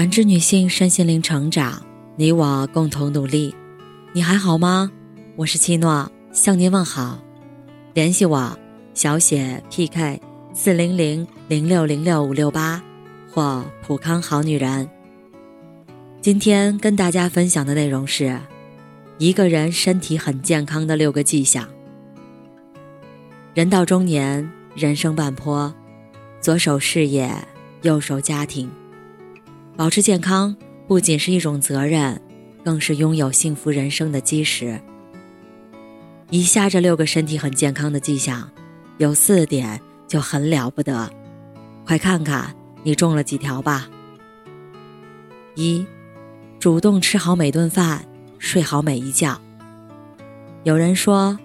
感知女性身心灵成长，你我共同努力。你还好吗？我是七诺，向您问好。联系我，小写 PK 四零零零六零六五六八或普康好女人。今天跟大家分享的内容是，一个人身体很健康的六个迹象。人到中年，人生半坡，左手事业，右手家庭。保持健康不仅是一种责任，更是拥有幸福人生的基石。以下这六个身体很健康的迹象，有四点就很了不得，快看看你中了几条吧。一，主动吃好每顿饭，睡好每一觉。有人说，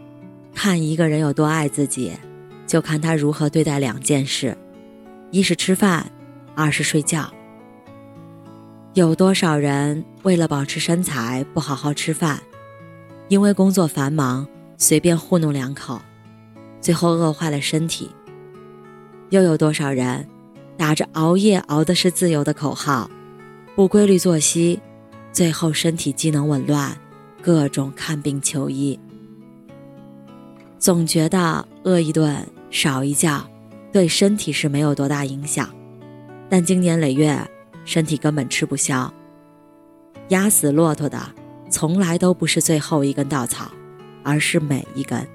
看一个人有多爱自己，就看他如何对待两件事：一是吃饭，二是睡觉。有多少人为了保持身材不好好吃饭，因为工作繁忙随便糊弄两口，最后饿坏了身体？又有多少人打着熬夜熬的是自由的口号，不规律作息，最后身体机能紊乱，各种看病求医？总觉得饿一顿少一觉，对身体是没有多大影响，但经年累月。身体根本吃不消。压死骆驼的，从来都不是最后一根稻草，而是每一根。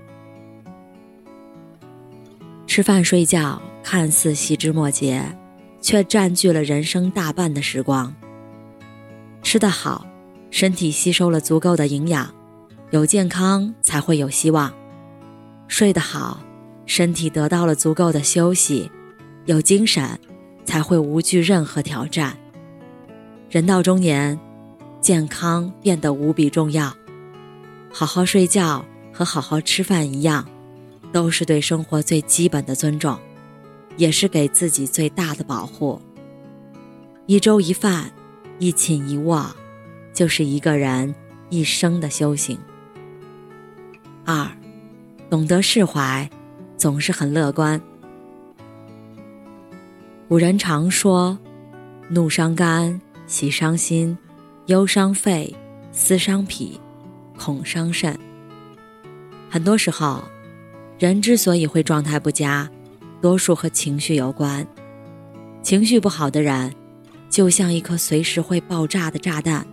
吃饭睡觉看似细枝末节，却占据了人生大半的时光。吃得好，身体吸收了足够的营养，有健康才会有希望；睡得好，身体得到了足够的休息，有精神。才会无惧任何挑战。人到中年，健康变得无比重要。好好睡觉和好好吃饭一样，都是对生活最基本的尊重，也是给自己最大的保护。一粥一饭，一寝一卧，就是一个人一生的修行。二，懂得释怀，总是很乐观。古人常说：“怒伤肝，喜伤心，忧伤肺，思伤脾，恐伤肾。”很多时候，人之所以会状态不佳，多数和情绪有关。情绪不好的人，就像一颗随时会爆炸的炸弹，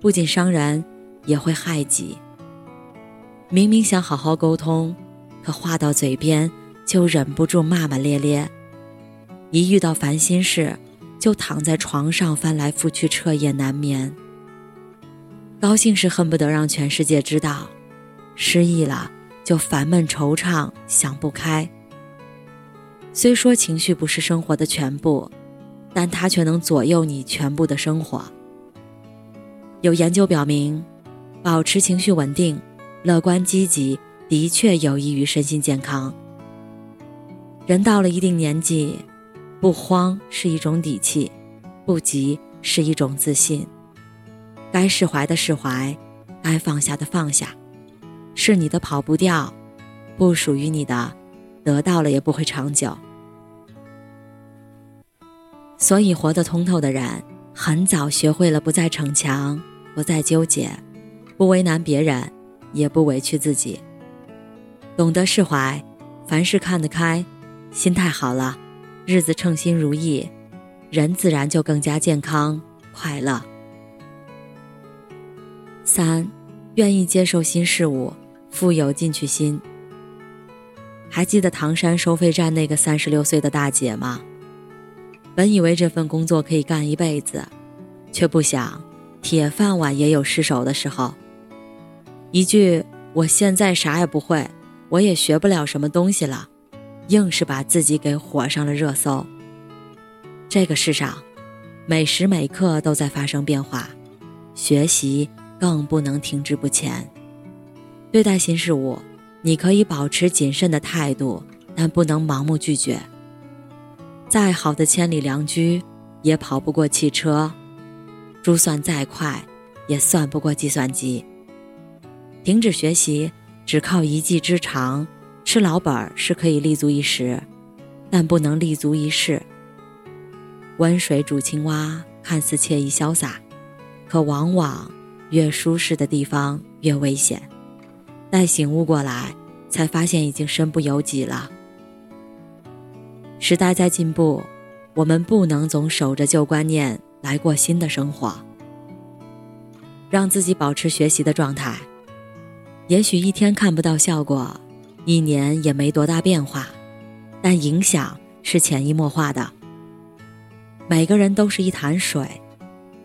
不仅伤人，也会害己。明明想好好沟通，可话到嘴边就忍不住骂骂咧咧。一遇到烦心事，就躺在床上翻来覆去，彻夜难眠。高兴时恨不得让全世界知道，失意了就烦闷惆怅，想不开。虽说情绪不是生活的全部，但它却能左右你全部的生活。有研究表明，保持情绪稳定、乐观积极，的确有益于身心健康。人到了一定年纪。不慌是一种底气，不急是一种自信。该释怀的释怀，该放下的放下。是你的跑不掉，不属于你的，得到了也不会长久。所以，活得通透的人，很早学会了不再逞强，不再纠结，不为难别人，也不委屈自己。懂得释怀，凡事看得开，心态好了。日子称心如意，人自然就更加健康快乐。三，愿意接受新事物，富有进取心。还记得唐山收费站那个三十六岁的大姐吗？本以为这份工作可以干一辈子，却不想铁饭碗也有失手的时候。一句“我现在啥也不会，我也学不了什么东西了。”硬是把自己给火上了热搜。这个世上，每时每刻都在发生变化，学习更不能停滞不前。对待新事物，你可以保持谨慎的态度，但不能盲目拒绝。再好的千里良驹，也跑不过汽车；珠算再快，也算不过计算机。停止学习，只靠一技之长。吃老本儿是可以立足一时，但不能立足一世。温水煮青蛙，看似惬意潇洒，可往往越舒适的地方越危险。待醒悟过来，才发现已经身不由己了。时代在进步，我们不能总守着旧观念来过新的生活。让自己保持学习的状态，也许一天看不到效果，一年也没多大变化，但影响是潜移默化的。每个人都是一潭水，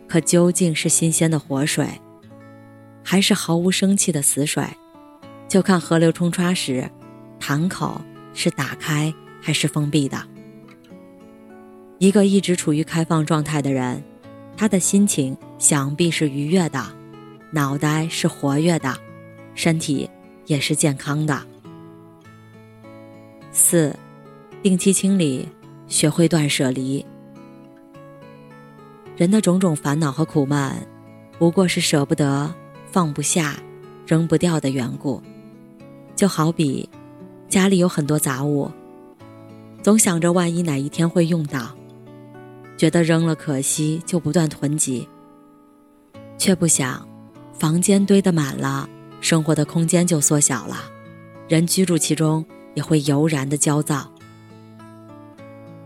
可究竟是新鲜的活水，还是毫无生气的死水，就看河流冲刷时，潭口是打开还是封闭的。一个一直处于开放状态的人，他的心情想必是愉悦的，脑袋是活跃的，身体也是健康的。四，定期清理，学会断舍离。人的种种烦恼和苦闷，不过是舍不得、放不下、扔不掉的缘故。就好比家里有很多杂物，总想着万一哪一天会用到，觉得扔了可惜，就不断囤积，却不想房间堆得满了，生活的空间就缩小了，人居住其中也会油然的焦躁。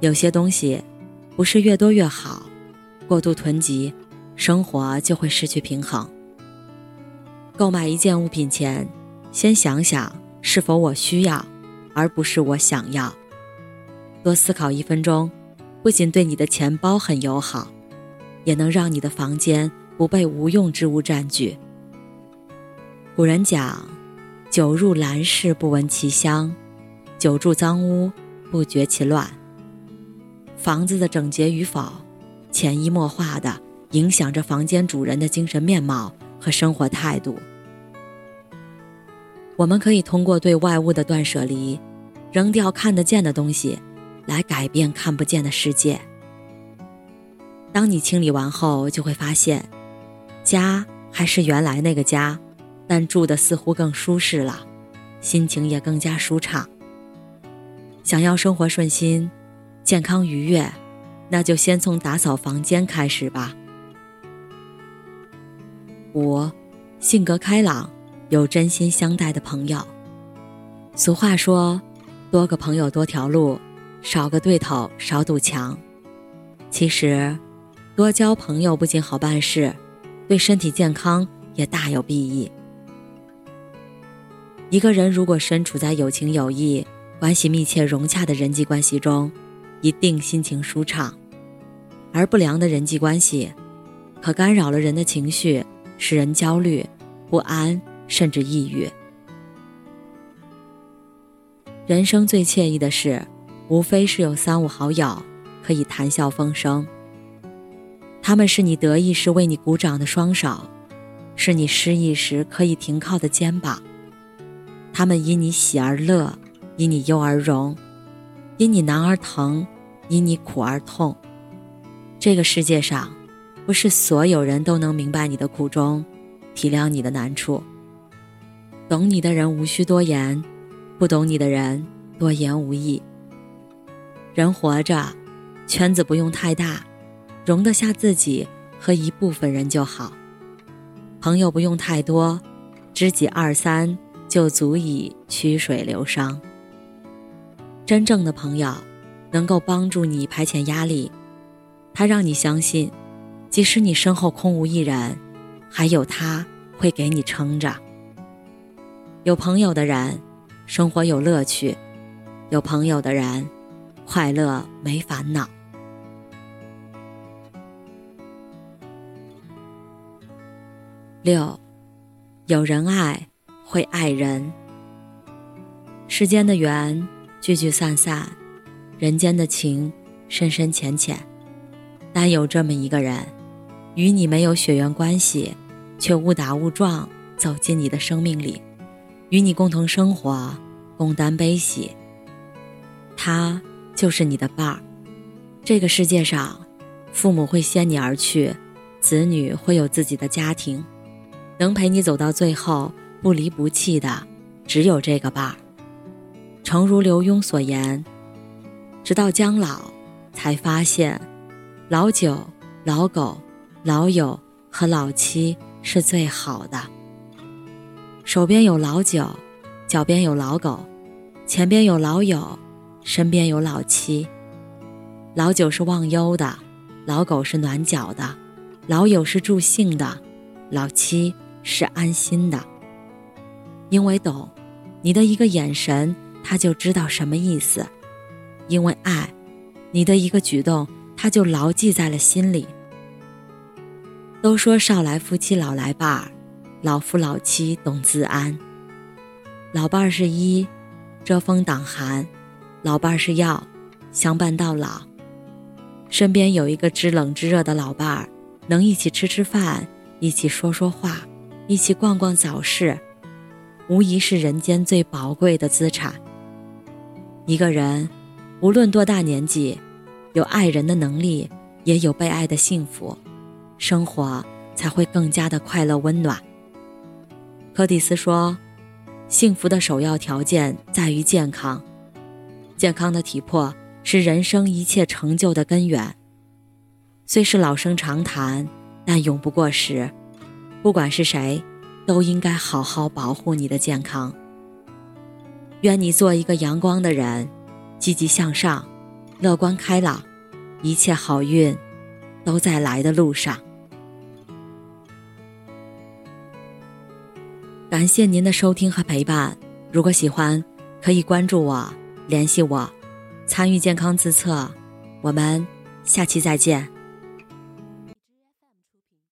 有些东西不是越多越好。过度囤积，生活就会失去平衡。购买一件物品前，先想想是否我需要，而不是我想要。多思考一分钟，不仅对你的钱包很友好，也能让你的房间不被无用之物占据。古人讲：“久入兰室，不闻其香；久住脏屋，不觉其乱。”房子的整洁与否。潜移默化的影响着房间主人的精神面貌和生活态度。我们可以通过对外物的断舍离，扔掉看得见的东西，来改变看不见的世界。当你清理完后，就会发现，家还是原来那个家，但住的似乎更舒适了，心情也更加舒畅。想要生活顺心、健康愉悦。那就先从打扫房间开始吧。五，性格开朗，有真心相待的朋友。俗话说：“多个朋友多条路，少个对头少堵墙。”其实，多交朋友不仅好办事，对身体健康也大有裨益。一个人如果身处在有情有义、关系密切融洽的人际关系中，一定心情舒畅。而不良的人际关系，可干扰了人的情绪，使人焦虑、不安，甚至抑郁。人生最惬意的事，无非是有三五好友可以谈笑风生。他们是你得意时为你鼓掌的双手，是你失意时可以停靠的肩膀。他们因你喜而乐，因你忧而荣，因你难而疼，因你苦而痛。这个世界上，不是所有人都能明白你的苦衷，体谅你的难处。懂你的人无需多言，不懂你的人多言无益。人活着，圈子不用太大，容得下自己和一部分人就好。朋友不用太多，知己二三就足以曲水流觞。真正的朋友，能够帮助你排遣压力。他让你相信，即使你身后空无一人，还有他会给你撑着。有朋友的人，生活有乐趣；有朋友的人，快乐没烦恼。六，有人爱，会爱人。世间的缘聚聚散散，人间的情深深浅浅。但有这么一个人，与你没有血缘关系，却误打误撞走进你的生命里，与你共同生活，共担悲喜。他就是你的伴儿。这个世界上，父母会先你而去，子女会有自己的家庭，能陪你走到最后不离不弃的，只有这个伴儿。诚如刘墉所言：“直到将老，才发现。”老酒老狗、老友和老妻是最好的。手边有老酒，脚边有老狗，前边有老友，身边有老妻。老酒是忘忧的，老狗是暖脚的，老友是助兴的，老妻是安心的。因为懂，你的一个眼神，他就知道什么意思；因为爱，你的一个举动，他就牢记在了心里。都说少来夫妻老来伴儿。老夫老妻懂自安，老伴儿是衣，遮风挡寒；老伴儿是药，相伴到老。身边有一个知冷知热的老伴儿，能一起吃吃饭，一起说说话，一起逛逛早市，无疑是人间最宝贵的资产。一个人，无论多大年纪，有爱人的能力，也有被爱的幸福，生活才会更加的快乐温暖。柯蒂斯说：“幸福的首要条件在于健康，健康的体魄是人生一切成就的根源。虽是老生常谈，但永不过时。不管是谁，都应该好好保护你的健康。愿你做一个阳光的人，积极向上，乐观开朗，一切好运都在来的路上。”感谢您的收听和陪伴。如果喜欢，可以关注我，联系我，参与健康自测。我们下期再见。